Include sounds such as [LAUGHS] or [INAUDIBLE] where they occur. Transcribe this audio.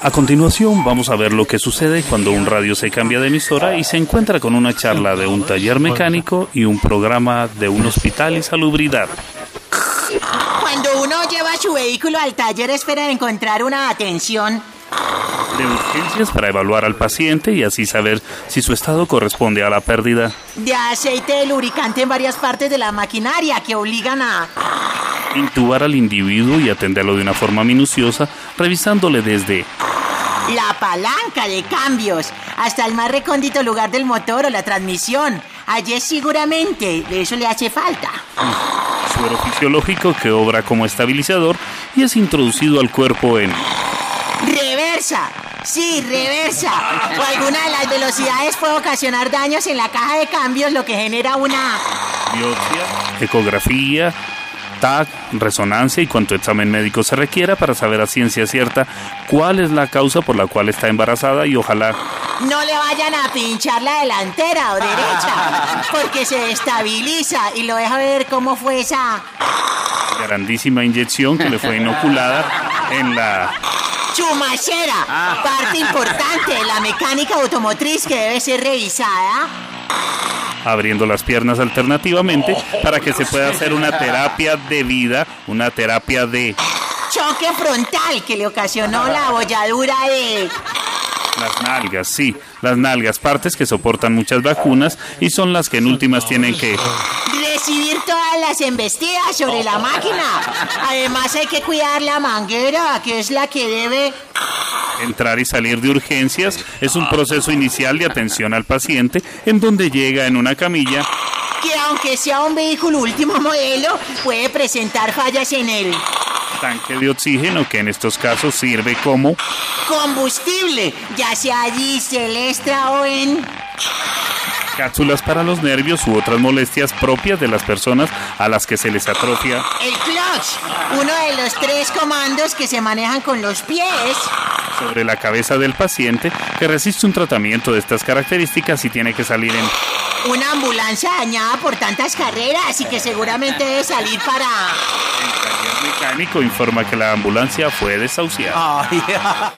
A continuación vamos a ver lo que sucede cuando un radio se cambia de emisora y se encuentra con una charla de un taller mecánico y un programa de un hospital y salubridad. Cuando uno lleva su vehículo al taller espera encontrar una atención De urgencias para evaluar al paciente y así saber si su estado corresponde a la pérdida. de aceite de lubricante en varias partes de la maquinaria que obligan a... Intubar al individuo y atenderlo de una forma minuciosa, revisándole desde La palanca de cambios, hasta el más recóndito lugar del motor o la transmisión. Allí seguramente de eso le hace falta. suero fisiológico que obra como estabilizador y es introducido al cuerpo en Reversa, sí, reversa. O alguna de las velocidades puede ocasionar daños en la caja de cambios, lo que genera una... biopsia, ecografía, TAC, resonancia y cuanto examen médico se requiera para saber a ciencia cierta cuál es la causa por la cual está embarazada y ojalá No le vayan a pinchar la delantera o derecha, [LAUGHS] porque se estabiliza y lo deja ver cómo fue esa grandísima inyección que le fue inoculada en la chumacera, parte importante de la mecánica automotriz que debe ser revisada. abriendo las piernas alternativamente para que se pueda hacer una terapia de vida, una terapia de Choque frontal que le ocasionó la abolladura de... las nalgas, sí, las nalgas, partes que soportan muchas vacunas y son las que en últimas tienen que Recibir todas las embestidas sobre la máquina. Además hay que cuidar la manguera, que es la que debe... Entrar y salir de urgencias es un proceso inicial de atención al paciente en donde llega en una camilla que aunque sea un vehículo último modelo, puede presentar fallas en el tanque de oxígeno que en estos casos sirve como combustible, ya sea diésel, extra o en... cápsulas para los nervios u otras molestias propias de las personas a las que se les atrofia El clutch, uno de los tres comandos que se manejan con los pies. sobre la cabeza del paciente que resiste un tratamiento de estas características y tiene que salir en Una ambulancia dañada por tantas carreras y que seguramente debe salir para... taller mecánico informa que la ambulancia fue desahuciada. [LAUGHS]